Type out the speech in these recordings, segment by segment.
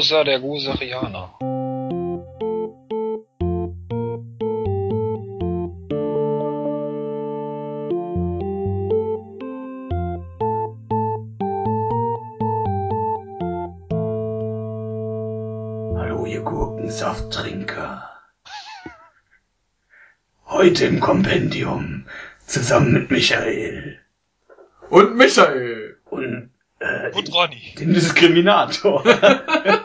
Gosa der Goserianer. Hallo, ihr Gurkensafttrinker. Heute im Kompendium zusammen mit Michael Und Michael. und äh, Und Ronny. dem Diskriminator.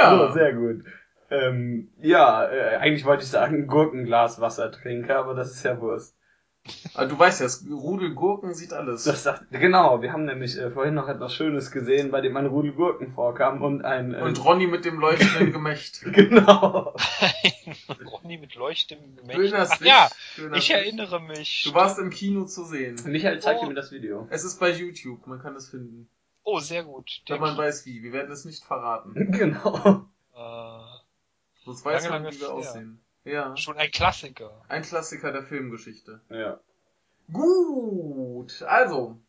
Ja. Oh, sehr gut. Ähm, ja, äh, eigentlich wollte ich sagen Gurkenglaswassertrinker, aber das ist ja Wurst. Ah, du weißt ja, das Rudel Gurken sieht alles. Das sagt, genau, wir haben nämlich äh, vorhin noch etwas Schönes gesehen, bei dem ein Rudel Gurken vorkam und ein... Äh, Und Ronny mit dem leuchtenden Gemächt. genau. Ronny mit leuchtendem Gemächt. Ach Switch. ja, ich erinnere mich. Du warst im Kino zu sehen. Michael zeigt Oh. mir das Video. Es ist bei YouTube, man kann es finden. Oh, sehr gut. Wenn man weiß wie. Wir werden es nicht verraten. Genau. äh, Sonst weiß Lange, man, lange wie wir aussehen. Ja. schon ein Klassiker. Ein Klassiker der Filmgeschichte. Ja. Gut, also.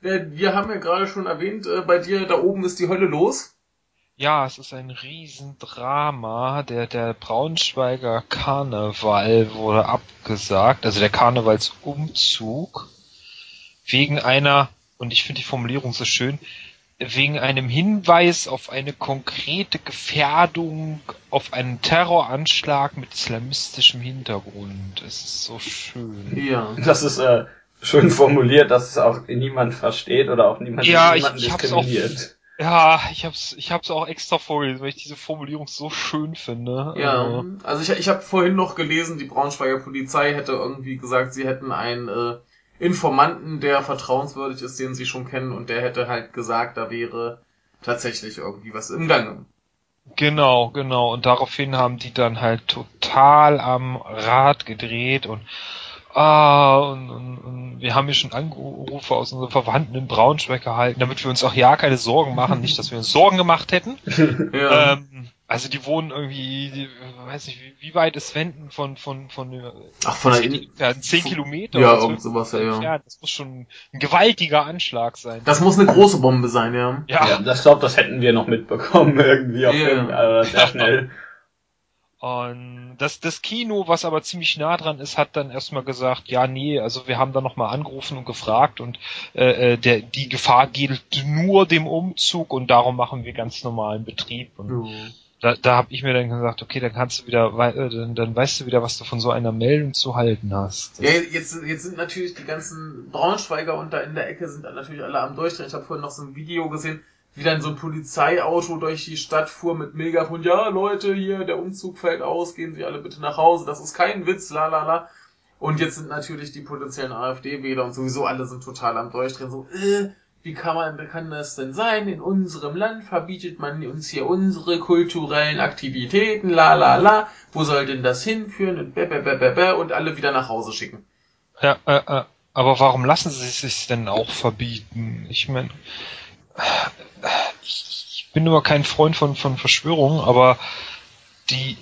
Wir, wir haben ja gerade schon erwähnt, äh, bei dir da oben ist die Hölle los. Ja, es ist ein Riesendrama. Der, der Braunschweiger Karneval wurde abgesagt, also der Karnevalsumzug, wegen einer, und ich finde die Formulierung so schön, wegen einem Hinweis auf eine konkrete Gefährdung, auf einen Terroranschlag mit islamistischem Hintergrund. Es ist so schön. Ja. Das ist äh, schön formuliert, dass es auch niemand versteht oder auch niemand Ja, ich- ich hab's auch- diskriminiert. Ja, ich hab's, ich hab's auch extra vorgelesen, weil ich diese Formulierung so schön finde. Ja, Äh, also ich, ich habe vorhin noch gelesen, die Braunschweiger Polizei hätte irgendwie gesagt, sie hätten einen äh, Informanten, der vertrauenswürdig ist, den sie schon kennen, und der hätte halt gesagt, da wäre tatsächlich irgendwie was im Gange. Genau, genau. Und daraufhin haben die dann halt total am Rad gedreht und ah, und, und, und wir haben hier schon Anrufe aus unseren Verwandten in Braunschweig erhalten, damit wir uns auch ja keine Sorgen machen, nicht, dass wir uns Sorgen gemacht hätten. Ja. Ähm, also die wohnen irgendwie, die, weiß nicht, wie, wie weit ist Wenden von von von äh, Ach, von der In ja, 10 Kilometer Ja, oder so irgend sowas, ja, ja. Das muss schon ein gewaltiger Anschlag sein. Das muss eine große Bombe sein, ja. Ja, Ja, das glaube, das hätten wir noch mitbekommen irgendwie auf. Film, aber sehr schnell. Und das, das Kino, was aber ziemlich nah dran ist, hat dann erstmal gesagt, ja, nee, also wir haben da nochmal angerufen und gefragt und äh, äh, der, die Gefahr gilt nur dem Umzug und darum machen wir ganz normalen Betrieb. Und da, da habe ich mir dann gesagt, okay, dann kannst du wieder, äh, dann, dann weißt du wieder, was du von so einer Meldung zu halten hast. Ja, jetzt, jetzt sind natürlich die ganzen Braunschweiger und da in der Ecke sind natürlich alle am Durchdrehen. Ich habe vorhin noch so ein Video gesehen, wie dann so ein Polizeiauto durch die Stadt fuhr mit Megafon. Ja, Leute, hier, der Umzug fällt aus, gehen Sie alle bitte nach Hause. Das ist kein Witz, la la la. Und jetzt sind natürlich die potenziellen AfD-Wähler und sowieso alle sind total am Durchdrehen. So, äh, wie kann man, kann das denn sein? In unserem Land verbietet man uns hier unsere kulturellen Aktivitäten, la la la. Wo soll denn das hinführen? Und, bä, bä, bä, bä, bä, und alle wieder nach Hause schicken. ja, äh, äh, aber warum lassen sie es sich denn auch verbieten? Ich meine, ich bin immer kein Freund von, von Verschwörungen, aber die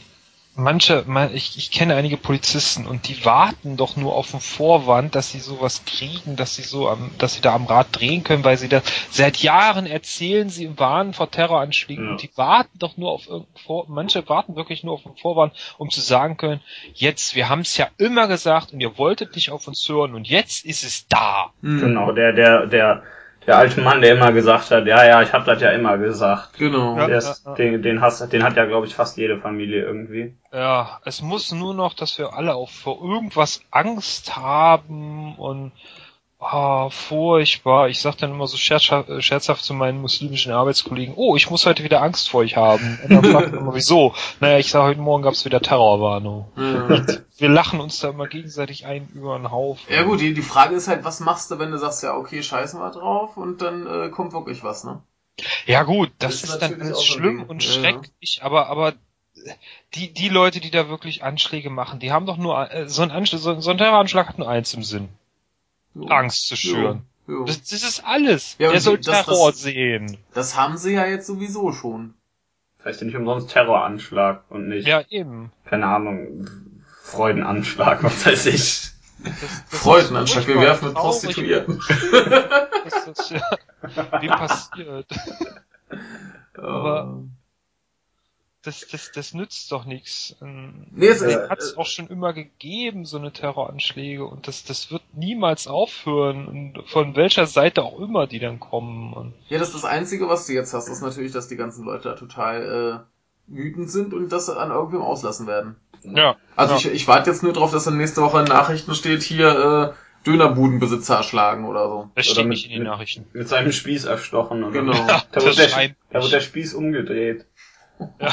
manche, man, ich, ich kenne einige Polizisten und die warten doch nur auf den Vorwand, dass sie sowas kriegen, dass sie so am, dass sie da am Rad drehen können, weil sie das seit Jahren erzählen, sie warnen vor Terroranschlägen Ja. und die warten doch nur auf irgendeinen Vor manche warten wirklich nur auf den Vorwand, um zu sagen können, jetzt, wir haben es ja immer gesagt und ihr wolltet nicht auf uns hören und jetzt ist es da. Genau, der, der, der, der alte Mann, der immer gesagt hat, ja, ja, ich hab das ja immer gesagt. Genau. Ja. Der ist, den, den, hast, den hat ja, glaube ich, fast jede Familie irgendwie. Ja, es muss nur noch, dass wir alle auch vor irgendwas Angst haben und ah, furchtbar. Ich sag dann immer so scherzhaft, äh, scherzhaft zu meinen muslimischen Arbeitskollegen, oh, ich muss heute wieder Angst vor euch haben. Und dann fragt immer, wieso? Naja, ich sag, heute Morgen gab's wieder Terrorwarnung. Wir lachen uns da immer gegenseitig ein über den Haufen. ja gut, die, die Frage ist halt, was machst du, wenn du sagst, ja okay, scheißen wir drauf und dann äh, kommt wirklich was, ne? Ja gut, das, Das ist dann alles ein schlimm und Ja, schrecklich, aber aber die die Leute, die da wirklich Anschläge machen, die haben doch nur äh, so ein Anschlag, so, so ein Terroranschlag hat nur eins im Sinn, Jo. Angst zu schüren. Jo, jo. Das, das ist alles. Ja, Der soll das- das- Terror sehen. Das haben sie ja jetzt sowieso schon. Vielleicht nicht umsonst Terroranschlag und nicht, Ja, eben. keine Ahnung, Freudenanschlag, was weiß ich. Das, das Freudenanschlag, wir werfen mit. Prostituierten. Das ist, ja, wie passiert. Aber- Das, das, das nützt doch nichts. Nee, es es hat es auch schon immer gegeben, so eine Terroranschläge, und das, das wird niemals aufhören, und von welcher Seite auch immer die dann kommen. Und Ja, das ist das Einzige, was du jetzt hast, ist natürlich, dass die ganzen Leute da total äh, wütend sind und das an irgendwem auslassen werden. ja, Also ja. ich, ich warte jetzt nur drauf, dass dann nächste Woche in Nachrichten steht, hier äh, Dönerbudenbesitzer erschlagen oder so. das Oder steht mit- nicht in den Nachrichten. Mit seinem Spieß erstochen. Oder? Genau. Da wird, der, da wird der Spieß umgedreht.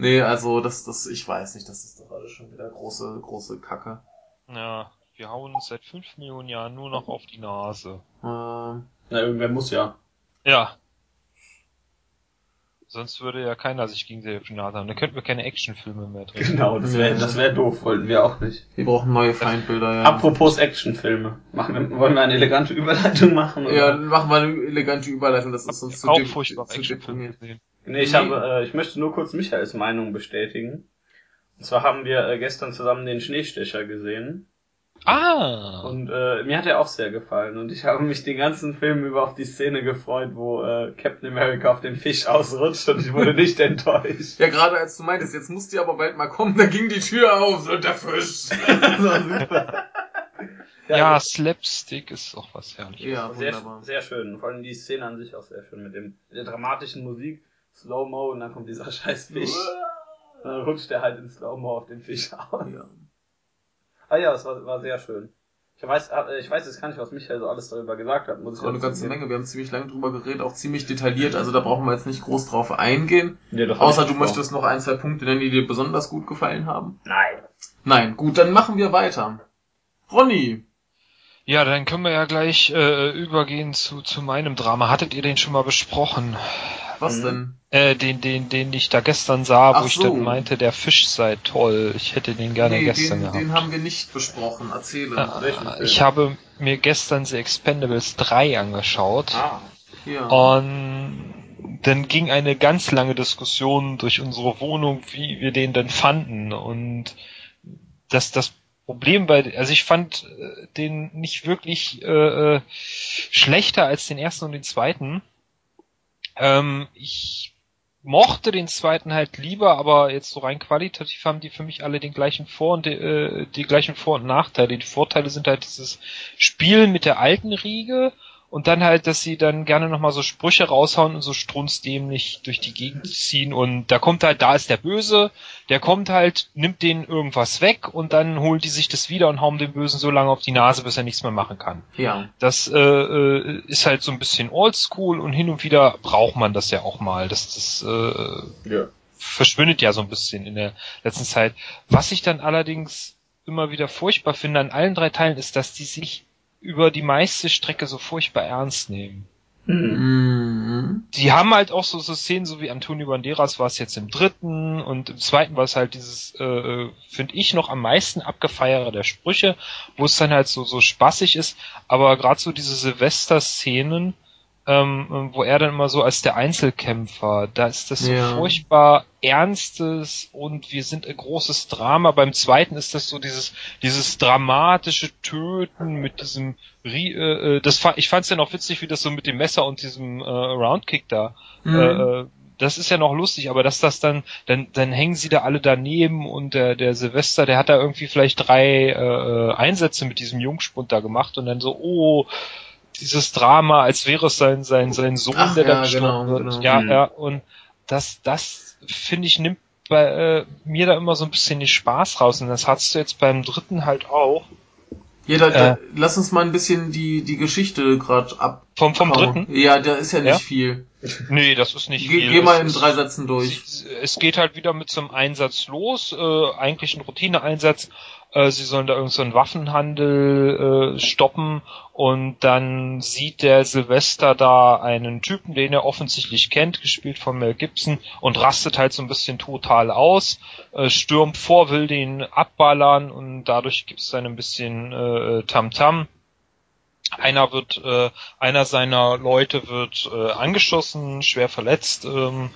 Nee, also das, das, ich weiß nicht, das ist doch alles schon wieder große, große Kacke. Ja, wir hauen uns seit fünf Millionen Jahren nur noch auf die Nase. Ähm, Na, irgendwer muss ja. Ja. Sonst würde ja keiner sich gegenseitig auf die Nase haben. Dann könnten wir keine Actionfilme mehr drehen. Genau, das wäre das wär doof, wollten wir auch nicht. wir brauchen neue Feindbilder, ja. Apropos Actionfilme. Machen wir, wollen wir eine elegante Überleitung machen? Oder? Ja, dann machen wir eine elegante Überleitung, das ist uns zu auch furchtbar zu Actionfilme deprimiert. gesehen. Nee, ich habe, äh, ich möchte nur kurz Michaels Meinung bestätigen. Und zwar haben wir äh, gestern zusammen den Schneestecher gesehen. Ah! Und äh, mir hat er auch sehr gefallen. Und ich habe mich den ganzen Film über auf die Szene gefreut, wo äh, Captain America auf den Fisch ausrutscht und ich wurde nicht enttäuscht. Ja, gerade als du meintest, jetzt musst du aber bald mal kommen, da ging die Tür auf und der Fisch. Das war super. Ja, Slapstick ist auch was herrliches. ja, sehr, wunderbar. sehr schön. Vor allem die Szene an sich auch sehr schön mit dem mit der dramatischen Musik, Slow-Mo und dann kommt dieser scheiß Fisch. Und dann rutscht er halt in Slow-Mo auf den Fisch aus. Ja. Ah ja, es war, war sehr schön. Ich weiß, äh, ich weiß jetzt gar nicht, was Michael so alles darüber gesagt hat. Muss ich Das war eine ganze. Menge, wir haben ziemlich lange drüber geredet, auch ziemlich detailliert, also da brauchen wir jetzt nicht groß drauf eingehen. Ja, das hab Außer du möchtest noch ein, zwei Punkte nennen, die dir besonders gut gefallen haben. Nein. Nein, gut, dann machen wir weiter. Ronny, Ja, dann können wir ja gleich äh, übergehen zu, zu meinem Drama. Hattet ihr den schon mal besprochen? Was Mhm. denn? Äh, den, den, den ich da gestern sah, Ach wo ich so. dann meinte, der Fisch sei toll. Ich hätte den gerne nee, gestern den, gehabt. den haben wir nicht besprochen, erzähle. Ah, Film? ich habe mir gestern The Expendables 3 angeschaut. Ah. Ja. Und dann ging eine ganz lange Diskussion durch unsere Wohnung, wie wir den denn fanden. Und das, das Problem bei, also ich fand äh, den nicht wirklich äh, äh, schlechter als den ersten und den zweiten. Ähm, ich mochte den zweiten halt lieber, aber jetzt so rein qualitativ haben die für mich alle den gleichen Vor- und äh, die gleichen Vor- und Nachteile. Die Vorteile sind halt dieses Spielen mit der alten Riege und dann halt, dass sie dann gerne nochmal so Sprüche raushauen und so strunzdämlich durch die Gegend ziehen und da kommt halt, da ist der Böse, der kommt halt, nimmt denen irgendwas weg und dann holt die sich das wieder und hauen den Bösen so lange auf die Nase, bis er nichts mehr machen kann. ja. Das äh, äh, ist halt so ein bisschen oldschool und hin und wieder braucht man das ja auch mal. Das, das äh, Ja. verschwindet ja so ein bisschen in der letzten Zeit. Was ich dann allerdings immer wieder furchtbar finde an allen drei Teilen ist, dass die sich über die meiste Strecke so furchtbar ernst nehmen. Hm. Mhm. Die haben halt auch so, so Szenen, so wie Antonio Banderas war es jetzt im dritten und im zweiten war es halt dieses, äh, finde ich, noch am meisten abgefeiere der Sprüche, wo es dann halt so, so spaßig ist, aber gerade so diese Silvester-Szenen, ähm, wo er dann immer so als der Einzelkämpfer, da ist das so Ja. furchtbar ernstes und wir sind ein großes Drama. Beim zweiten ist das so dieses, dieses dramatische Töten mit diesem, Rie- äh, äh, das ich fand es ja noch witzig, wie das so mit dem Messer und diesem äh, Roundkick da Mhm. äh, äh, das ist ja noch lustig, aber dass das dann, dann, dann hängen sie da alle daneben und der, der Silvester, der hat da irgendwie vielleicht drei äh, Einsätze mit diesem Jungspund da gemacht und dann so, oh, dieses Drama, als wäre es sein, sein, sein Sohn, Ach, der da ja, gestorben genau, wird. genau. Ja, Mhm. ja, und das, das finde ich, nimmt bei äh, mir da immer so ein bisschen den Spaß raus. Und das hattest du jetzt beim dritten halt auch. Ja, da, da, Äh. lass uns mal ein bisschen die, die Geschichte gerade ab. Vom, vom dritten? Ja, da ist ja nicht Ja? viel. Nee, das ist nicht Geh, viel. geh mal in drei Sätzen durch. Sie- Es geht halt wieder mit so einem Einsatz los, äh, eigentlich ein Routineeinsatz. Äh, sie sollen da irgendeinen so einen Waffenhandel äh, stoppen und dann sieht der Silvester da einen Typen, den er offensichtlich kennt, gespielt von Mel Gibson und rastet halt so ein bisschen total aus, äh, stürmt vor, will den abballern und dadurch gibt es dann ein bisschen äh, Tamtam. Einer wird, äh, einer seiner Leute wird äh, angeschossen, schwer verletzt. Ähm,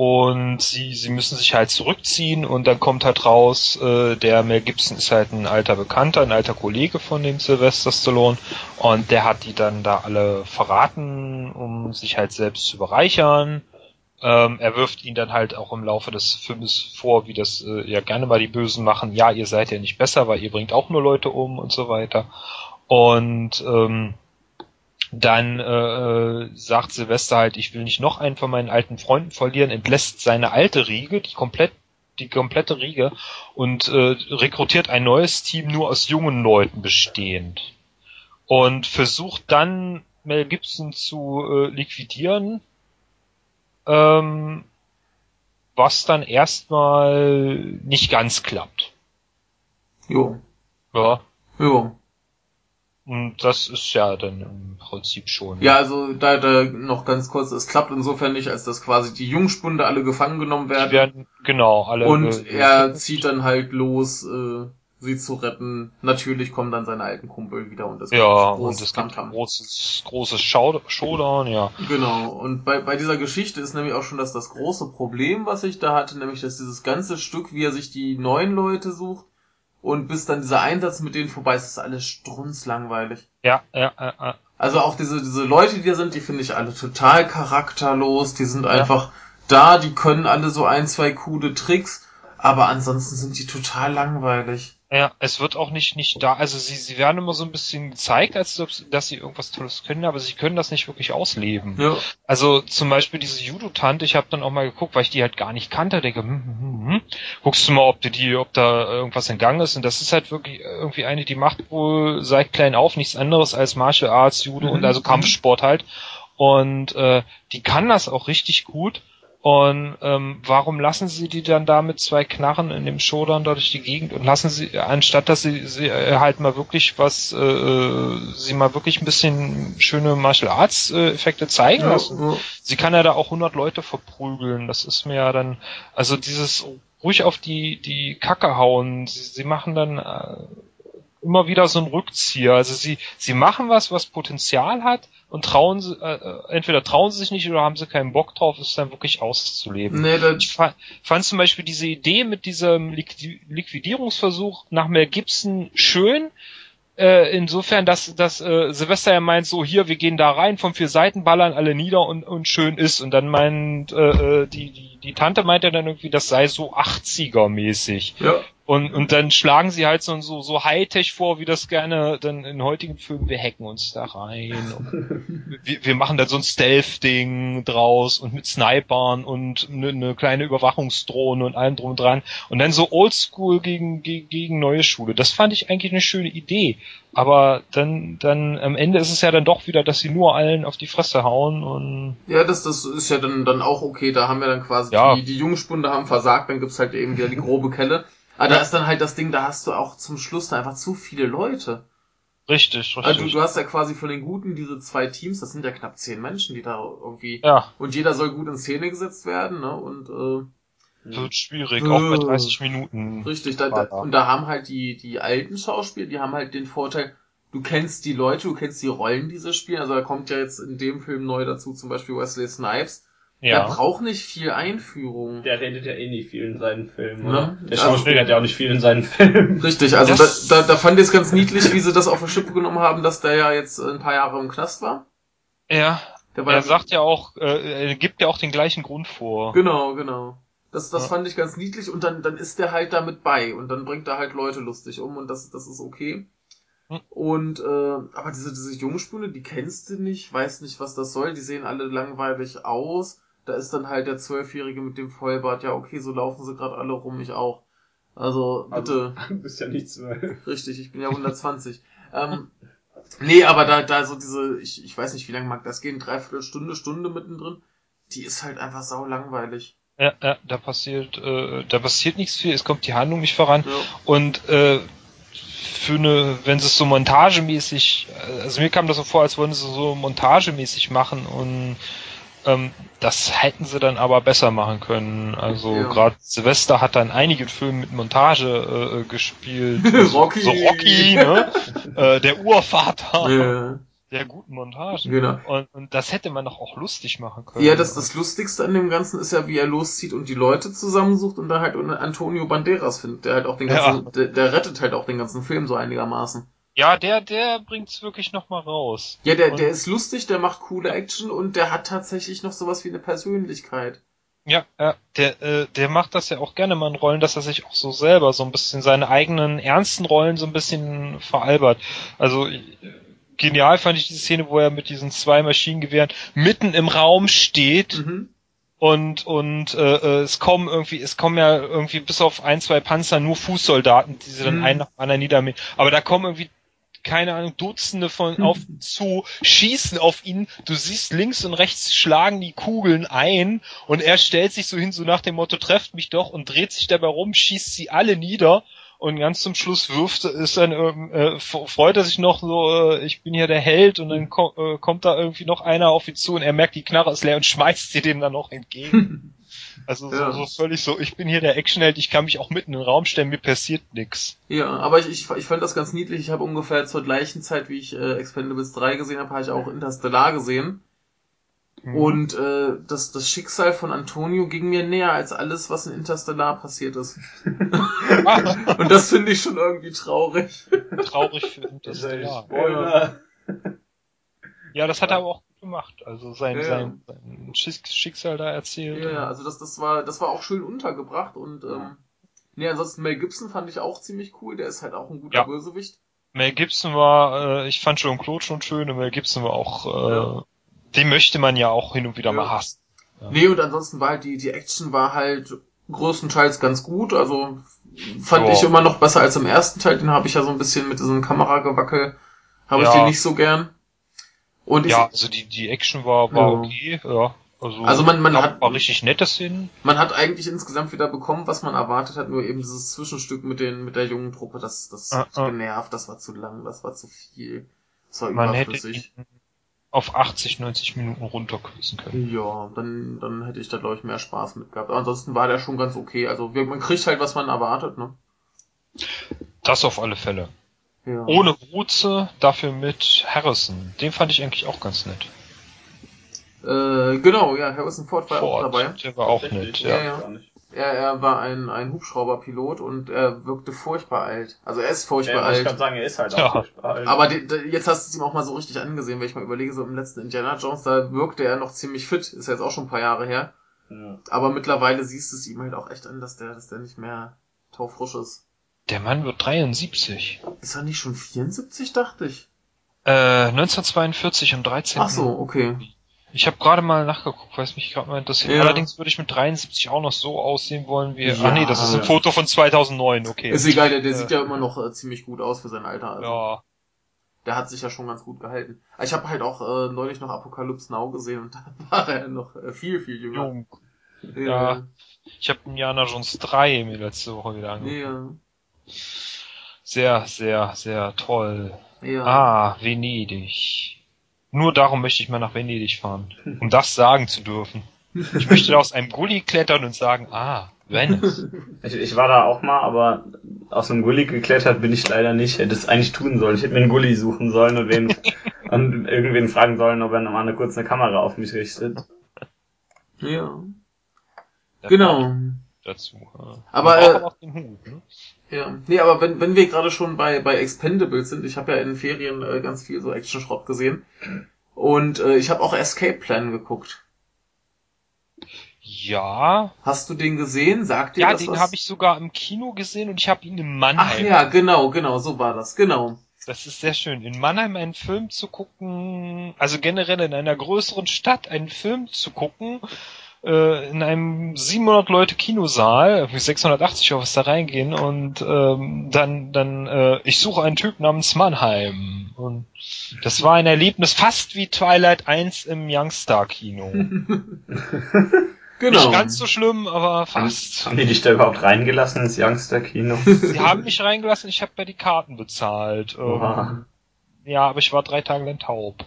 und sie, sie müssen sich halt zurückziehen und dann kommt halt raus, äh, der Mel Gibson ist halt ein alter Bekannter, ein alter Kollege von dem Sylvester Stallone und der hat die dann da alle verraten, um sich halt selbst zu bereichern. Ähm, er wirft ihnen dann halt auch im Laufe des Filmes vor, wie das äh, ja gerne mal die Bösen machen. Ja, ihr seid ja nicht besser, weil ihr bringt auch nur Leute um und so weiter. Und ähm, dann äh, sagt Silvester halt, ich will nicht noch einen von meinen alten Freunden verlieren, entlässt seine alte Riege, die komplett die komplette Riege und äh, rekrutiert ein neues Team nur aus jungen Leuten bestehend und versucht dann Mel Gibson zu äh, liquidieren, ähm, was dann erstmal nicht ganz klappt. Jo. Ja. Jo. Und das ist ja dann im Prinzip schon. Ja, also da, da noch ganz kurz, es klappt insofern nicht, als dass quasi die Jungspunde alle gefangen genommen Die werden. werden genau alle. und äh, er zieht dann halt los, äh, sie zu retten. Natürlich kommen dann seine alten Kumpel wieder und das ja gibt und es gibt großes großes Show Showdown, ja. Genau, und bei, bei dieser Geschichte ist nämlich auch schon das, das große Problem, was ich da hatte, nämlich dass dieses ganze Stück, wie er sich die neuen Leute sucht und bis dann dieser Einsatz mit denen vorbei ist, ist alles strunzlangweilig. Ja, ja, ja, ja. Also auch diese, diese Leute, die da sind, die finde ich alle total charakterlos, die sind einfach da, die können alle so ein, zwei coole Tricks, aber ansonsten sind die total langweilig. Ja, es wird auch nicht nicht da, also sie sie werden immer so ein bisschen gezeigt, als ob sie- dass sie irgendwas Tolles können, aber sie können das nicht wirklich ausleben. Ja. Also zum Beispiel diese Judo-Tante, ich habe dann auch mal geguckt, weil ich die halt gar nicht kannte, denke, hm, hm, hm, hm. guckst du mal, ob die, ob da irgendwas in Gang ist. Und das ist halt wirklich irgendwie eine, die macht wohl seit klein auf nichts anderes als Martial Arts, Judo Mhm. und also Kampfsport halt. Und äh, die kann das auch richtig gut. Und ähm, warum lassen sie die dann da mit zwei Knarren in dem Showdown da durch die Gegend und lassen sie, anstatt dass sie, sie äh, halt mal wirklich was, äh, sie mal wirklich ein bisschen schöne Martial Arts äh, Effekte zeigen lassen? Ja. sie kann ja da auch 100 Leute verprügeln. Das ist mir ja dann, also dieses ruhig auf die, die Kacke hauen. Sie, sie machen dann äh, immer wieder so einen Rückzieher. Also sie, sie machen was, was Potenzial hat und trauen sie, äh, äh, entweder trauen sie sich nicht oder haben sie keinen Bock drauf, es dann wirklich auszuleben. Nee, Ich fa fand zum Beispiel diese Idee mit diesem Liqui Liquidierungsversuch nach Mel Gibson schön. Äh, insofern, dass, dass äh, Silvester ja meint, so hier, wir gehen da rein, von vier Seiten ballern alle nieder und, und schön ist. Und dann meint äh, äh, die, die, die Tante meint ja dann irgendwie, das sei so 80er-mäßig. ja. Und, und dann schlagen sie halt so, so, so Hightech vor, wie das gerne dann in heutigen Filmen, wir hacken uns da rein. Und wir, wir machen da so ein Stealth-Ding draus und mit Snipern und eine ne kleine Überwachungsdrohne und allem drum und dran. Und dann so Oldschool gegen, gegen, gegen neue Schule. Das fand ich eigentlich eine schöne Idee. Aber dann, dann am Ende ist es ja dann doch wieder, dass sie nur allen auf die Fresse hauen und Ja, das, das ist ja dann, dann auch okay. Da haben wir dann quasi Ja. die, die Jungspunde haben versagt, dann gibt's halt eben wieder die grobe Kelle. Aber da ist dann halt das Ding, da hast du auch zum Schluss da einfach zu viele Leute. richtig, richtig. Also du, du hast ja quasi von den Guten diese zwei Teams, das sind ja knapp zehn Menschen, die da irgendwie. ja, Und jeder soll gut in Szene gesetzt werden, ne? Und äh, wird schwierig, auch bei Äh, 30 Minuten. richtig, da, da, Ja. und da haben halt die, die alten Schauspieler, die haben halt den Vorteil, du kennst die Leute, du kennst die Rollen, die sie spielen. Also da kommt ja jetzt in dem Film neu dazu zum Beispiel Wesley Snipes. Der Ja. braucht nicht viel Einführung. Der redet ja eh nicht viel in seinen Filmen, Ja. oder? Der Also- Schauspieler hat ja auch nicht viel in seinen Filmen. Richtig, also Das- da, da, da fand ich es ganz niedlich, wie sie das auf die Schippe genommen haben, dass der ja jetzt ein paar Jahre im Knast war. Ja, Der war er ja- sagt ja auch, äh, er gibt ja auch den gleichen Grund vor. Genau, genau. Das, das Ja. fand ich ganz niedlich und dann, dann ist der halt damit bei und dann bringt er halt Leute lustig um und das, das ist okay. Hm. Und äh, aber diese, diese Jungspune, die kennst du nicht, weißt nicht, was das soll, die sehen alle langweilig aus. Da ist dann halt der Zwölfjährige mit dem Vollbart, ja okay, so laufen sie gerade alle rum, ich auch. Also bitte. Du bist ja nicht zwölf. Richtig, ich bin ja 120. ähm, nee, aber da, da so diese, ich, ich weiß nicht, wie lange mag das gehen, dreiviertel Stunde, Stunde mittendrin, die ist halt einfach sau langweilig. Ja, ja, da passiert, äh, da passiert nichts viel, es kommt die Handlung nicht voran. Ja. Und äh, für eine, wenn sie es so montagemäßig, also mir kam das so vor, als würden sie so montagemäßig machen und ähm, das hätten sie dann aber besser machen können. Also Ja. gerade Silvester hat dann einige Filme mit Montage äh, gespielt. Rocky. So Rocky, ne? äh, der Urvater. Ja. der guten Montagen. Genau. Und, und das hätte man doch auch lustig machen können. Ja, das, das Lustigste an dem Ganzen ist ja, wie er loszieht und die Leute zusammensucht und da halt Antonio Banderas findet, der halt auch den ganzen, Ja. der, der rettet halt auch den ganzen Film so einigermaßen. Ja, der, der bringt's wirklich noch mal raus. Ja, der, Und- der ist lustig, der macht coole Action und der hat tatsächlich noch sowas wie eine Persönlichkeit. Ja, ja, der, äh, der macht das ja auch gerne mal in Rollen, dass er sich auch so selber so ein bisschen seine eigenen ernsten Rollen so ein bisschen veralbert. Also äh, genial fand ich die Szene, wo er mit diesen zwei Maschinengewehren mitten im Raum steht Mhm. und und äh, äh, es kommen irgendwie, es kommen ja irgendwie bis auf ein, zwei Panzer nur Fußsoldaten, die sie dann Mhm. einen nach dem anderen niedermähen. Aber da kommen irgendwie keine Ahnung, Dutzende von Mhm. auf zu, schießen auf ihn, du siehst links und rechts schlagen die Kugeln ein und er stellt sich so hin, so nach dem Motto, trefft mich doch und dreht sich dabei rum, schießt sie alle nieder und ganz zum Schluss wirft, ist dann, ähm, äh, freut er sich noch so, äh, ich bin hier der Held und dann ko äh, kommt da irgendwie noch einer auf ihn zu und er merkt, die Knarre ist leer und schmeißt sie dem dann noch entgegen. Also Ja. so, so völlig so, ich bin hier der Actionheld, ich kann mich auch mitten in den Raum stellen, mir passiert nix. Ja, aber ich, ich, ich fand das ganz niedlich. Ich habe ungefähr zur gleichen Zeit, wie ich äh, Expendables 3 gesehen habe, habe ich auch Interstellar gesehen. Mhm. Und äh, das, das Schicksal von Antonio ging mir näher als alles, was in Interstellar passiert ist. Und das finde ich schon irgendwie traurig. traurig für Interstellar. Spoiler. Ja, das hat er aber auch gut gemacht. Also sein, Ja. sein, sein Schick- Schicksal da erzählt. Ja, ja, also das, das war, das war auch schön untergebracht und ähm, nee, ansonsten Mel Gibson fand ich auch ziemlich cool. Der ist halt auch ein guter Ja. Bösewicht. Mel Gibson war, äh, ich fand John Claude schon schön und Mel Gibson war auch, äh, Ja. den möchte man ja auch hin und wieder Ja. mal hassen. Ja. Nee, und ansonsten war halt die, die Action war halt größtenteils ganz gut. Also fand Ja. ich immer noch besser als im ersten Teil. Den habe ich ja so ein bisschen mit diesem Kameragewackel, habe ich den nicht so gern. Und Ja, also die, die Action war, war Ja. okay, ja. Also, Also man- man hat- paar richtig nette Szenen. man hat eigentlich insgesamt wieder bekommen, was man erwartet hat, nur eben dieses Zwischenstück mit den, mit der jungen Truppe, das, das Ah, hat ah. genervt, das war zu lang, das war zu viel. Das war Man hätte überflüssig. ihn auf 80, 90 Minuten runterkürzen können. Ja, dann, dann hätte ich da, glaube ich, mehr Spaß mit gehabt. Aber ansonsten war der schon ganz okay. Also man kriegt halt, was man erwartet, ne? Das auf alle Fälle. Ja. Ohne Ruze, dafür mit Harrison. Den fand ich eigentlich auch ganz nett. Äh, genau, ja, Harrison Ford war auch Ford, dabei. Der war auch nett, ja, ja. ja. Er, er war ein, ein Hubschrauberpilot und er wirkte furchtbar alt. Also er ist furchtbar Ja, ich kann alt. sagen, er ist halt Ja. auch furchtbar alt. Aber die, die, jetzt hast du es ihm auch mal so richtig angesehen, wenn ich mal überlege, so im letzten Indiana Jones, da wirkte er noch ziemlich fit. Ist ja jetzt auch schon ein paar Jahre her. ja. Aber mittlerweile siehst du es ihm halt auch echt an, dass der, dass der nicht mehr taufrisch ist. Der Mann wird 73. Ist er nicht schon 74, dachte ich? Äh, 1942 am 13. Ach so, okay. Ich habe gerade mal nachgeguckt, weil es mich gerade mal interessiert. Ja. Allerdings würde ich mit 73 auch noch so aussehen wollen wie... Ja. ah nee, das ist ein Ja. Foto von 2009, okay. Ist egal, der, der Äh, sieht ja immer noch äh, ziemlich gut aus für sein Alter. Also. Ja, Der hat sich ja schon ganz gut gehalten. Ich habe halt auch äh, neulich noch Apocalypse Now gesehen und da war er noch äh, viel, viel jünger. jung. Ja. Ja. Ich habe Indiana Jones 3 mir letzte Woche wieder angeguckt. Ja. Sehr, sehr, sehr toll. Ja. Ah, Venedig. Nur darum möchte ich mal nach Venedig fahren, um das sagen zu dürfen. Ich möchte da aus einem Gully klettern und sagen, ah, Venice. Ich, ich war da auch mal, aber aus einem Gully geklettert bin ich leider nicht. Hätte es eigentlich tun sollen. Ich hätte mir einen Gully suchen sollen und, wen, und irgendwen fragen sollen, ob er noch mal eine kurze Kamera auf mich richtet. ja. Der Genau. Dazu. Aber, braucht äh, auch den Hut, ne? Ja. Nee, aber wenn, wenn wir gerade schon bei, bei Expendables sind, ich habe ja in den Ferien äh, ganz viel so Action-Schrott gesehen. Und äh, ich habe auch Escape Plan geguckt. Ja, Hast du den gesehen? Sagt dir ja, das den was? habe ich sogar im Kino gesehen und ich habe ihn in Ach Mannheim. ja, genau, genau, so war das, genau. Das ist sehr schön. In Mannheim einen Film zu gucken, also generell in einer größeren Stadt einen Film zu gucken, äh, in einem 700 Leute Kinosaal, irgendwie 680 oder was da reingehen und ähm, dann, dann, äh, ich suche einen Typ namens Mannheim und das war ein Erlebnis fast wie Twilight 1 im Youngstar Kino. Genau. Nicht ganz so schlimm, aber fast. Haben die dich da überhaupt reingelassen ins Youngster-Kino? Sie haben mich reingelassen, ich habe ja die Karten bezahlt. Ähm, ja, aber ich war drei Tage lang taub.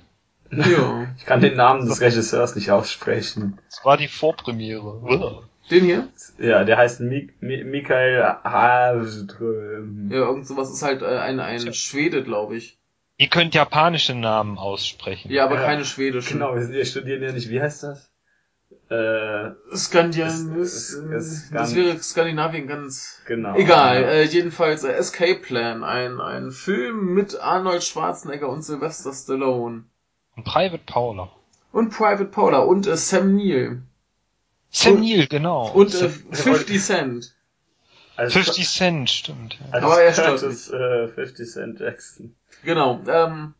Ja. Ich kann den Namen des Regisseurs nicht aussprechen. Es war die Vorpremiere. Den hier? Ja, der heißt Mik Mi Michael Haström. Ja, irgend sowas ist halt äh, ein, ein. Schwede, glaube ich. Ihr könnt japanische Namen aussprechen. Ja, aber Ja, keine schwedischen. Genau, wir, studieren ja nicht, wie heißt das? Äh, Skandinavien, das wäre Skandinavien ganz genau. Egal, Ja. äh, jedenfalls äh, Escape Plan, ein, ein Film mit Arnold Schwarzenegger und Sylvester Stallone. Und Private Paula. Und Private Paula und äh, Sam Neill. Sam Und- Neill, genau. Und äh, 50 Cent. Als, 50 Cent, stimmt. ja. als Aber er stört Curtis, äh, 50 Cent Jackson. Genau. Ähm,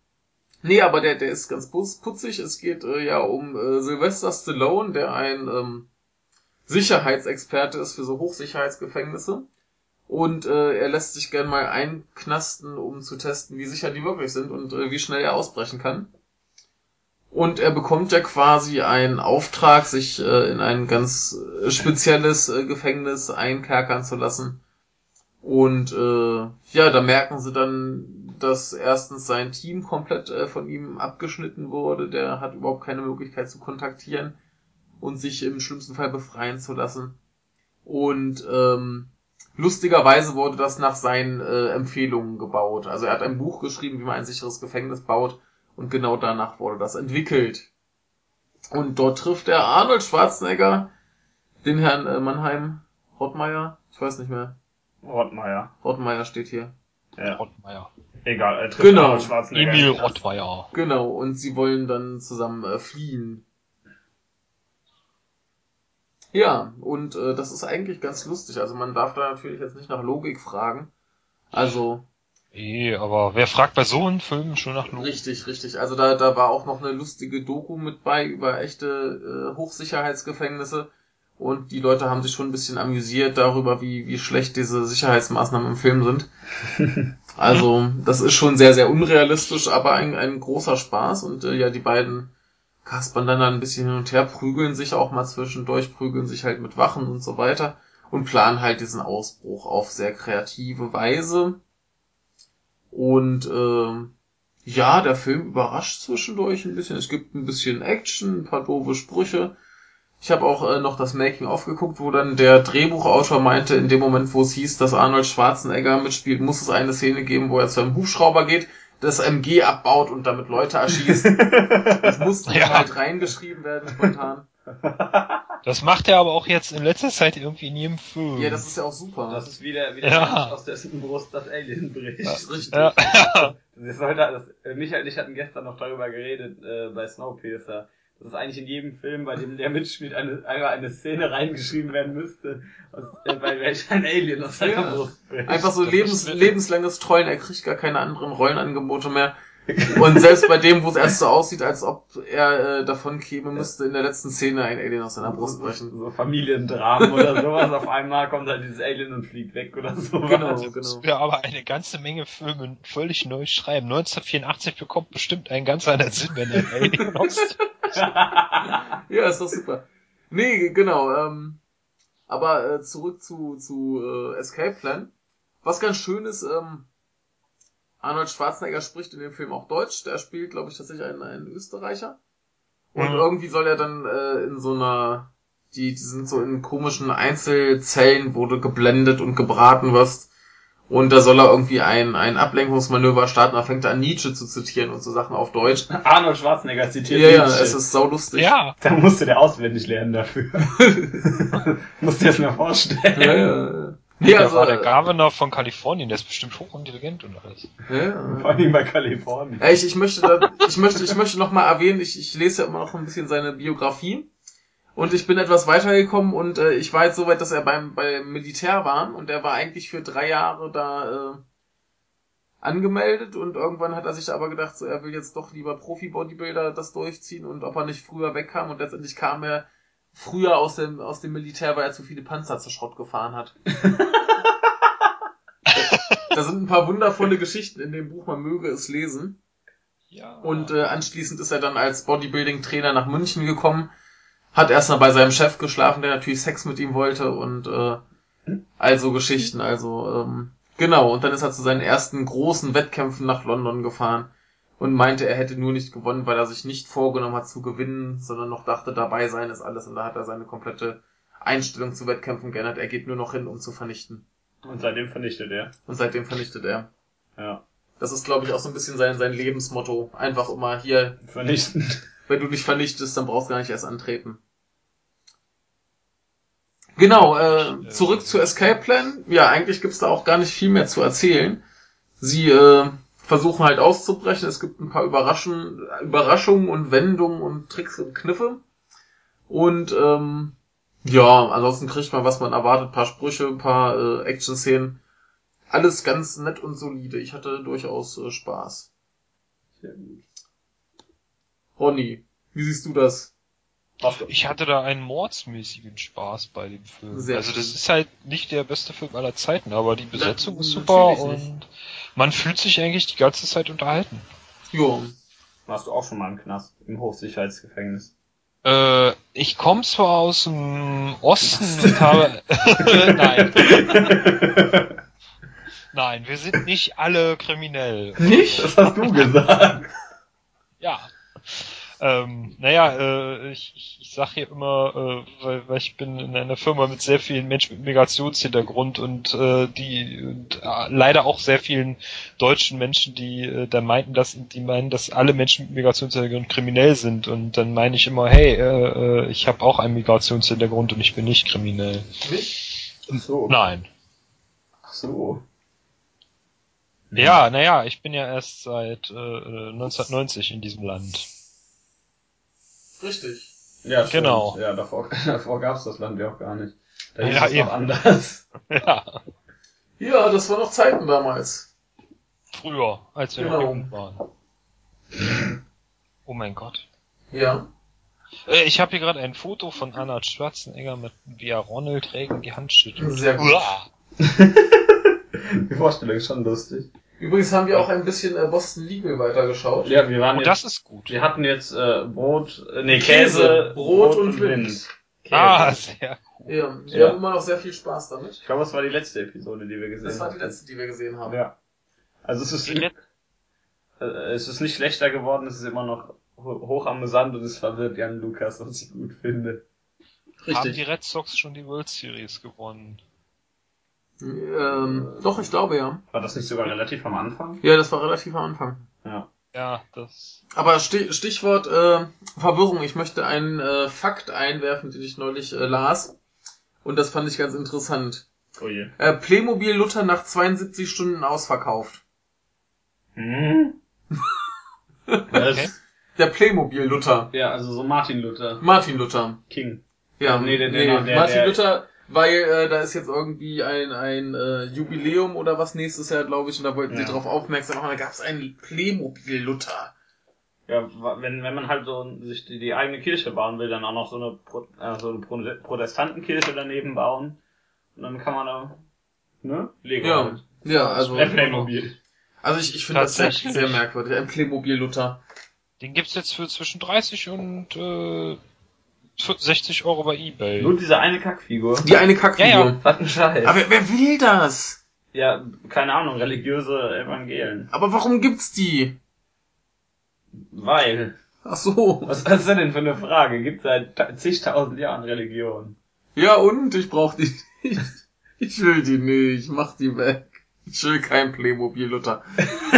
nee, aber der, der ist ganz putz- putzig. Es geht äh, ja um äh, Sylvester Stallone, der ein ähm, Sicherheitsexperte ist für so Hochsicherheitsgefängnisse. Und äh, er lässt sich gern mal einknasten, um zu testen, wie sicher die wirklich sind und äh, wie schnell er ausbrechen kann. Und er bekommt ja quasi einen Auftrag, sich äh, in ein ganz äh, spezielles äh, Gefängnis einkerkern zu lassen. Und äh, ja, da merken sie dann, dass erstens sein Team komplett äh, von ihm abgeschnitten wurde. Der hat überhaupt keine Möglichkeit zu kontaktieren und sich im schlimmsten Fall befreien zu lassen. Und ähm, lustigerweise wurde das nach seinen äh, Empfehlungen gebaut. Also er hat ein Buch geschrieben, wie man ein sicheres Gefängnis baut. Und genau danach wurde das entwickelt. Und dort trifft er Arnold Schwarzenegger, den Herrn äh, Mannheim, Rottmeier, ich weiß nicht mehr. Rottmeier. Rottmeier steht hier. Ja. Rottmeier. Egal, er trifft Genau. Arnold Schwarzenegger. Emil Rottmeier. Genau, und sie wollen dann zusammen äh, fliehen. Ja, und äh, das ist eigentlich ganz lustig. Also man darf da natürlich jetzt nicht nach Logik fragen. Also Eh, aber wer fragt bei so einem Film schon nach Logik? richtig, richtig. Also da, da war auch noch eine lustige Doku mit bei über echte äh, Hochsicherheitsgefängnisse. Und die Leute haben sich schon ein bisschen amüsiert darüber, wie, wie schlecht diese Sicherheitsmaßnahmen im Film sind. Also, das ist schon sehr, sehr unrealistisch, aber ein, ein großer Spaß. Und äh, ja, die beiden kaspern dann, dann ein bisschen hin und her, prügeln sich auch mal zwischendurch, prügeln sich halt mit Wachen und so weiter und planen halt diesen Ausbruch auf sehr kreative Weise. Und ähm, ja, der Film überrascht zwischendurch ein bisschen. Es gibt ein bisschen Action, ein paar doofe Sprüche. Ich habe auch äh, noch das Making-of geguckt, wo dann der Drehbuchautor meinte, in dem Moment, wo es hieß, dass Arnold Schwarzenegger mitspielt, muss es eine Szene geben, wo er zu einem Hubschrauber geht, das MG abbaut und damit Leute erschießt. das musste Ja. halt reingeschrieben werden spontan. Das macht er aber auch jetzt in letzter Zeit irgendwie in jedem Film. Ja, das ist ja auch super. Das ist wieder, wieder Ja. aus dessen Brust das Alien bricht. Das ist richtig. ja. Das sollte, das, äh, Michael und ich hatten gestern noch darüber geredet äh, bei Snowpiercer. Das ist eigentlich in jedem Film, bei dem der mitspielt, eine, einmal eine Szene reingeschrieben werden müsste, aus, äh, bei welcher ein Alien aus seiner Ja. Brust bricht. Einfach so lebens, lebenslanges Trollen, er kriegt gar keine anderen Rollenangebote mehr. Und selbst bei dem, wo es erst so aussieht, als ob er äh, davon käme, müsste in der letzten Szene ein Alien aus seiner Brust brechen. So Familiendramen oder sowas. Auf einmal kommt halt dieses Alien und fliegt weg oder so. Genau, Das genau. wir aber eine ganze Menge Filme völlig neu schreiben. 1984 bekommt bestimmt ein ganz anderer Sinn, wenn er ein Alien aus. Ja, ist doch super. Nee, genau. Ähm, aber äh, zurück zu, zu äh, Escape Plan. Was ganz schön ist, ähm, Arnold Schwarzenegger spricht in dem Film auch Deutsch. Der spielt, glaube ich, tatsächlich einen, einen Österreicher. Und Mhm. irgendwie soll er dann äh, in so einer, die, die sind so in komischen Einzelzellen, wo du geblendet und gebraten wirst. Und da soll er irgendwie ein, ein Ablenkungsmanöver starten, da fängt er an Nietzsche zu zitieren und so Sachen auf Deutsch. Arnold Schwarzenegger zitiert Ja, ja, Nietzsche. es ist sau lustig. Ja, Da musste der auswendig lernen dafür. musst dir das mal vorstellen. Ja, ja, ja. Nee, der also, war der Governor von Kalifornien, der ist bestimmt hochintelligent und alles. ja. Vor allem bei Kalifornien. Ich, ich möchte da, ich möchte, ich möchte noch mal erwähnen, ich, ich lese ja immer noch ein bisschen seine Biografie. Und ich bin etwas weitergekommen und äh, ich war jetzt so weit, dass er beim, beim Militär war und er war eigentlich für drei Jahre da äh, angemeldet und irgendwann hat er sich aber gedacht, so, er will jetzt doch lieber Profi-Bodybuilder das durchziehen und ob er nicht früher wegkam und letztendlich kam er früher aus dem, aus dem Militär, weil er zu viele Panzer zu Schrott gefahren hat. da sind ein paar wundervolle Geschichten in dem Buch, man möge es lesen. Ja. Und äh, anschließend ist er dann als Bodybuilding-Trainer nach München gekommen, hat erstmal bei seinem Chef geschlafen, der natürlich Sex mit ihm wollte und äh, also Geschichten, also ähm, genau. Und dann ist er zu seinen ersten großen Wettkämpfen nach London gefahren und meinte, er hätte nur nicht gewonnen, weil er sich nicht vorgenommen hat zu gewinnen, sondern noch dachte, dabei sein ist alles. Und da hat er seine komplette Einstellung zu Wettkämpfen geändert. Er geht nur noch hin, um zu vernichten. Und seitdem vernichtet er. Und seitdem vernichtet er. Ja. Das ist, glaube ich, auch so ein bisschen sein, sein Lebensmotto. Einfach immer hier, Vernichtend. wenn du dich vernichtest, dann brauchst du gar nicht erst antreten. Genau, äh, zurück zu Escape Plan. Ja, eigentlich gibt's da auch gar nicht viel mehr zu erzählen. Sie äh, versuchen halt auszubrechen. Es gibt ein paar Überraschen, Überraschungen und Wendungen und Tricks und Kniffe. Und ähm, ja, ansonsten kriegt man, was man erwartet. Ein paar Sprüche, ein paar äh, Action-Szenen. Alles ganz nett und solide. Ich hatte durchaus äh, Spaß. Sehr gut. Ronny, wie siehst du das? Ich hatte da einen mordsmäßigen Spaß bei dem Film. Sehr also das schön. ist halt nicht der beste Film aller Zeiten, aber die Besetzung Na, ist super natürlich nicht. Man fühlt sich eigentlich die ganze Zeit unterhalten. Jo. Warst du auch schon mal im Knast, im Hochsicherheitsgefängnis? Äh, ich komme zwar aus dem Osten und habe... Nein, nein, wir sind nicht alle kriminell. Nicht? Das hast du gesagt. Ja. Ähm, naja, äh, ich, ich, ich sag hier immer, äh, weil, weil ich bin in einer Firma mit sehr vielen Menschen mit Migrationshintergrund und äh, die und, äh, leider auch sehr vielen deutschen Menschen, die äh, dann meinten, dass die meinen, dass alle Menschen mit Migrationshintergrund kriminell sind und dann meine ich immer, hey, äh, äh, ich habe auch einen Migrationshintergrund und ich bin nicht kriminell. Nicht? Ach so. Nein. Ach so. Ja, naja, ich bin ja erst seit äh, äh, 1990 in diesem Land. Richtig. Ja, stimmt. Genau. Ja, davor, davor gab's das Land ja auch gar nicht. Da hieß Ja, es eben. noch anders. Ja, Ja, das war noch Zeiten damals. früher, als wir Genau. noch jung waren. Oh mein Gott. Ja. Äh, Ich habe hier gerade ein Foto von Arnold Schwarzenegger mit wie er Ronald Reagan die Hand schüttelt. Sehr gut. Die Vorstellung ist schon lustig. Übrigens haben wir auch ein bisschen äh, Boston Legal weitergeschaut. Ja, wir waren Und jetzt, das ist gut. wir hatten jetzt äh, Brot, äh, nee, Käse, Käse, Brot und Wind. Ah, sehr cool. Ja, wir Ja. haben immer noch sehr viel Spaß damit. Ich glaube, das war die letzte Episode, die wir gesehen Das war die letzte, die wir gesehen haben. Ja. Also es ist, äh, es ist nicht schlechter geworden, es ist immer noch ho- hochamüsant und es verwirrt Jan Lukas, was ich gut finde. Haben die Red Sox schon die World Series gewonnen? Ähm, doch, ich glaube ja. War das nicht sogar relativ am Anfang? Ja, das war relativ am Anfang. Ja. Ja, das. Aber Sti- Stichwort äh, Verwirrung. Ich möchte einen äh, Fakt einwerfen, den ich neulich äh, las. Und das fand ich ganz interessant. Oh je. Äh, Playmobil Luther nach 72 Stunden ausverkauft. Hm? Okay. Der Playmobil Luther. Ja, also so Martin Luther. Martin Luther. King. Ja, Nee, der- der- der- Martin der- Luther, weil äh, da ist jetzt irgendwie ein, ein äh, Jubiläum oder was nächstes Jahr, glaube ich, und da wollten sie Ja. darauf aufmerksam machen, da gab es einen Playmobil Luther. Ja, wenn, wenn man halt so sich die, die eigene Kirche bauen will, dann auch noch so eine, Pro, äh, so eine Pro Protestantenkirche daneben bauen. Und dann kann man da, ne? Lego Ja, halt. ja, also, Äh, Playmobil. also ich, ich finde das sehr, sehr merkwürdig, ein Playmobil Luther. Den gibt's jetzt für zwischen 30 und äh, 60 Euro bei eBay. Nur diese eine Kackfigur. Die eine Kackfigur. Ja, ja. Was ein Scheiß. Aber wer, will das? ja, keine Ahnung, religiöse Evangelien. Aber warum gibt's die? Weil. Ach so. Was ist das denn für eine Frage? Gibt seit ta- zigtausend Jahren Religion. Ja und? Ich brauch die nicht. Ich will die nicht. Mach die weg. Ich will kein Playmobil Luther.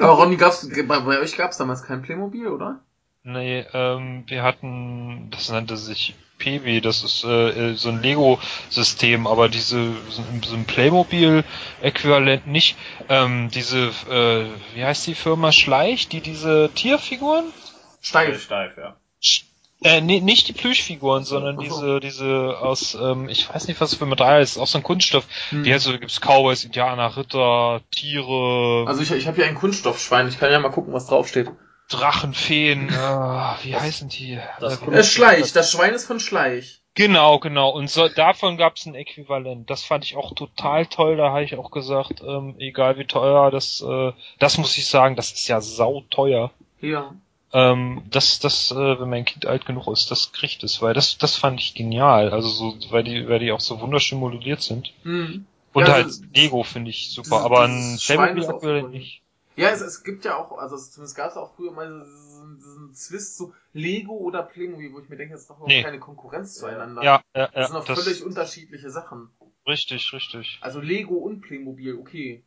Aber Ronny, gab's, bei, bei euch gab's damals kein Playmobil, oder? Nee, ähm, wir hatten, das nannte sich PW, das ist äh, so ein Lego-System, aber diese so ein- so ein Playmobil-Äquivalent nicht. Ähm, diese, äh, wie heißt die Firma Schleich, die diese Tierfiguren? Steif. Steif, ja. Sch- Äh, nee, nicht die Plüschfiguren, sondern diese, diese aus, ähm, ich weiß nicht, was für Material ist, auch so ein Kunststoff. Hm. Die heißt so, gibt's Cowboys, Indianer, Ritter, Tiere, Also ich, ich habe hier ein Kunststoffschwein. Ich kann ja mal gucken, was draufsteht. Drachen, Feen, äh, wie heißen die? Das Äh, Äh, Schleich. Das Schwein ist von Schleich. Genau, genau. Und so, davon gab es ein Äquivalent. Das fand ich auch total toll. Da habe ich auch gesagt, ähm, egal wie teuer, das, äh, das muss ich sagen, das ist ja sauteuer. Ja. Ähm, das, das, äh, wenn mein Kind alt genug ist, das kriegt es, weil das, das fand ich genial. Also so, weil die, weil die auch so wunderschön modelliert sind. Hm. Und Ja, halt das- Lego finde ich super, aber ein Playmobil-Äquivalent super. nicht. Ja, es, es gibt ja auch, also es- zumindest gab es auch früher mal diesen, diesen Zwist so Lego oder Playmobil, wo ich mir denke, das ist doch noch Nee. keine Konkurrenz zueinander. Ja, ja, Das ja. sind doch Das, völlig unterschiedliche Sachen. richtig, richtig. Also Lego und Playmobil, okay.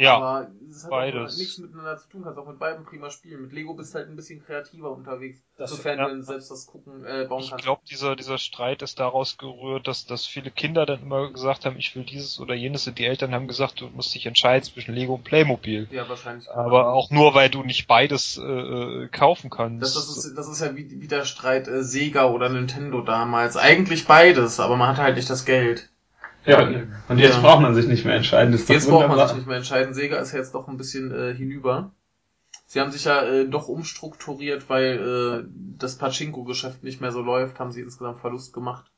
Ja, Aber es hat beides. auch nichts miteinander zu tun, kannst auch mit beiden prima spielen. Mit Lego bist du halt ein bisschen kreativer unterwegs, Das- sofern ja. du selbst das gucken, äh, bauen ich kannst. glaube, dieser, dieser Streit ist daraus gerührt, dass, dass viele Kinder dann immer gesagt haben, ich will dieses oder jenes und die Eltern haben gesagt, du musst dich entscheiden zwischen Lego und Playmobil. ja, wahrscheinlich. Aber auch nur, weil du nicht beides äh, äh, kaufen kannst. Das, das, ist, das ist ja wie, wie der Streit äh, Sega oder Nintendo damals. Eigentlich beides, aber man hatte halt nicht das Geld. Ja, und jetzt Ja. braucht man sich nicht mehr entscheiden. Das Jetzt braucht man sich nicht mehr entscheiden. Sega ist ja jetzt doch ein bisschen äh, hinüber. Sie haben sich ja äh, doch umstrukturiert, weil äh, das Pachinko-Geschäft nicht mehr so läuft, haben sie insgesamt Verlust gemacht.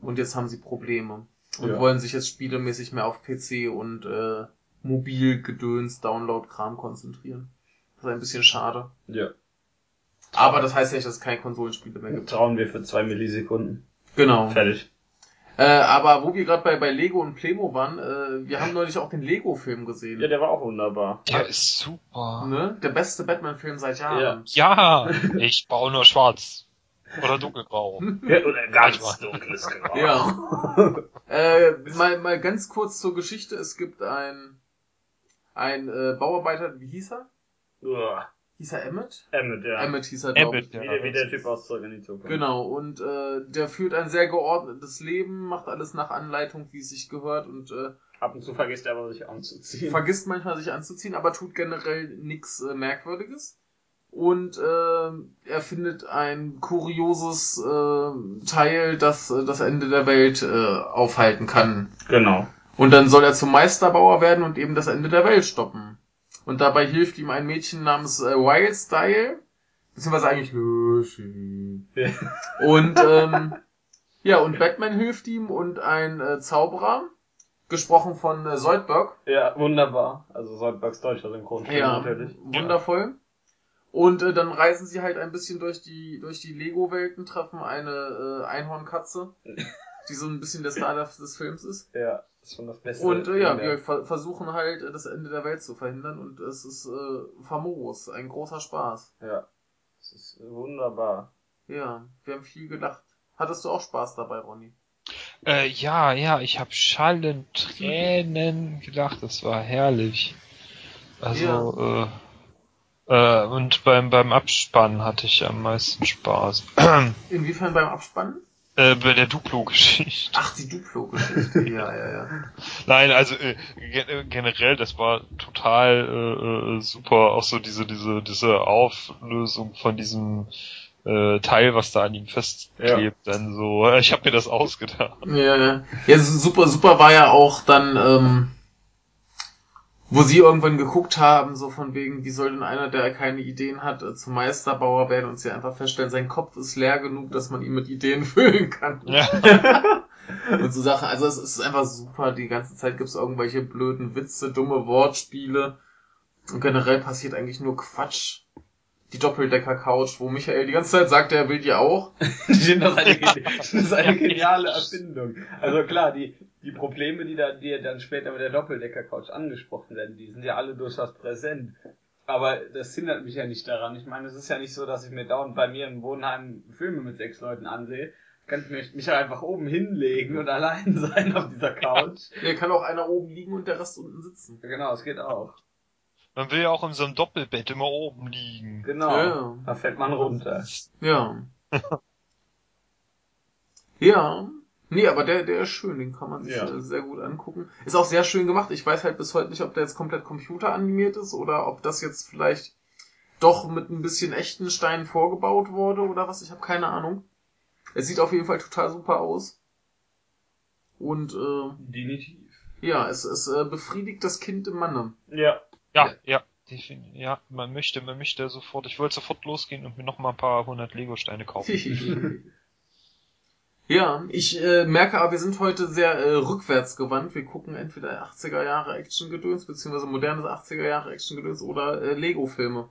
Und jetzt haben sie Probleme. Und Ja. wollen sich jetzt spielemäßig mehr auf PC und äh, Mobilgedöns, Download-Kram konzentrieren. Das ist ein bisschen schade. Ja. Aber das heißt ja nicht, dass es keine Konsolenspiele mehr gibt. Trauen wir für zwei Millisekunden. Genau. Fertig. Äh, aber wo wir gerade bei, bei Lego und Playmo waren, äh, wir haben neulich auch den Lego-Film gesehen. Ja, der war auch wunderbar. Der ist super. Ne? Der beste Batman-Film seit Jahren. Ja, ich baue nur schwarz. Oder dunkelgrau. Ja, oder ganz dunkles Grau. Ja. äh, mal, mal ganz kurz zur Geschichte. Es gibt ein, ein äh, Bauarbeiter, wie hieß er? Uah. Hieß er Emmett? Emmet, ja. Emmett hieß er, glaube ich. Emmet, ja. Wie, der, wie der Typ aus Zurück in die Zukunft. Genau, und äh, der führt ein sehr geordnetes Leben, macht alles nach Anleitung, wie es sich gehört und äh, Ab und zu vergisst er aber sich anzuziehen. vergisst manchmal sich anzuziehen, aber tut generell nichts äh, Merkwürdiges. Und äh, er findet ein kurioses äh, Teil, das äh, das Ende der Welt äh, aufhalten kann. Genau. Und dann soll er zum Meisterbauer werden und eben das Ende der Welt stoppen. Und dabei hilft ihm ein Mädchen namens äh, Wild Style, beziehungsweise eigentlich Lucy. Ja. Und ähm, ja, und Batman hilft ihm und ein äh, Zauberer, gesprochen von äh, Soldberg. Ja, wunderbar. Also Soldbergs deutscher Synchronstimme Ja, natürlich. wundervoll. Und äh, dann reisen sie halt ein bisschen durch die durch die Lego-Welten, treffen eine äh, Einhornkatze, die so ein bisschen der Star des Films ist. Ja, ist schon das Beste. Und äh, ja, wir ver versuchen halt das Ende der Welt zu verhindern und es ist äh, famos, ein großer Spaß. Ja. Das ist wunderbar. Ja, wir haben viel gelacht. Hattest du auch Spaß dabei, Ronny? Äh, ja, ja, ich habe Schallen, Tränen gedacht, das war herrlich. Also, äh, äh, und beim, beim Abspann hatte ich am meisten Spaß. Inwiefern beim Abspannen? Äh, bei der Duplo-Geschichte. Ach, die Duplo-Geschichte. ja, ja, ja. Nein, also äh, äh, generell, das war total äh, äh, super. Auch so diese diese diese Auflösung von diesem äh, Teil, was da an ihm festklebt, dann so. Ich habe mir das ausgedacht. Ja, ja. Ja, su- super, super war ja auch dann, ähm, wo sie irgendwann geguckt haben, so von wegen, wie soll denn einer, der keine Ideen hat, äh, zum Meisterbauer werden und sie einfach feststellen, sein Kopf ist leer genug, dass man ihn mit Ideen füllen kann. Ja. Und so Sachen. Also es ist einfach super. Die ganze Zeit gibt's irgendwelche blöden Witze, dumme Wortspiele. Und generell passiert eigentlich nur Quatsch. Die Doppeldecker-Couch, wo Michael die ganze Zeit sagt, er will die auch. Das eine, geni- das ist eine geniale Erfindung. Also klar, die, die Probleme, die da, die dann später mit der Doppeldecker-Couch angesprochen werden, die sind ja alle durchaus präsent. Aber das hindert mich ja nicht daran. Ich meine, es ist ja nicht so, dass ich mir dauernd bei mir im Wohnheim Filme mit sechs Leuten ansehe. Kann ich mich, mich halt einfach oben hinlegen und allein sein auf dieser Couch. Hier kann auch einer oben liegen und der Rest unten sitzen. Genau, es geht auch. Man will ja auch in so einem Doppelbett immer oben liegen. Genau. Ja. Da fällt man runter. Ja. ja. Nee, aber der, der ist schön, den kann man sich Ja. äh, sehr gut angucken. Ist auch sehr schön gemacht. Ich weiß halt bis heute nicht, ob der jetzt komplett computeranimiert ist oder ob das jetzt vielleicht doch mit ein bisschen echten Steinen vorgebaut wurde oder was. Ich habe keine Ahnung. Es sieht auf jeden Fall total super aus. Und äh, Definitiv. ja, es, es äh, befriedigt das Kind im Manne. Ja. Ja, ja. defin- Ja, man möchte, man möchte sofort, ich wollte sofort losgehen und mir noch mal ein paar hundert Lego-Steine kaufen. ja, ich äh, merke aber, wir sind heute sehr äh, rückwärts gewandt. Wir gucken entweder 80er Jahre Action-Gedöns, beziehungsweise modernes 80er Jahre Action-Gedöns oder äh, Lego-Filme.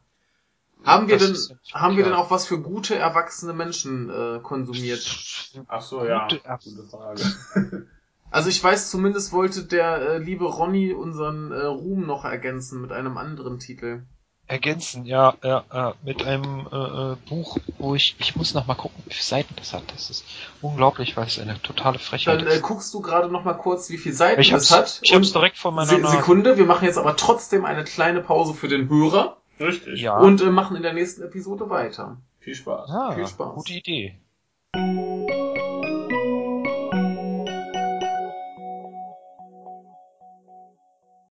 Haben wir Das denn, haben wir denn klar. auch was für gute, erwachsene Menschen äh, konsumiert? Ach so, ja. Gute- Gute Frage. Also ich weiß, zumindest wollte der äh, liebe Ronny unseren äh, Ruhm noch ergänzen mit einem anderen Titel. Ergänzen, ja, ja, ja, mit einem äh, äh, Buch, wo ich, ich muss noch mal gucken, wie viele Seiten das hat. Das ist unglaublich, weil es eine totale Frechheit Dann äh, ist. guckst du gerade noch mal kurz, wie viele Seiten Ich es hat. ich hab's direkt vor meiner Se. Sekunde, wir machen jetzt aber trotzdem eine kleine Pause für den Hörer Richtig. Ja, und äh, machen in der nächsten Episode weiter. Viel Spaß. ah, viel Spaß. gute Idee.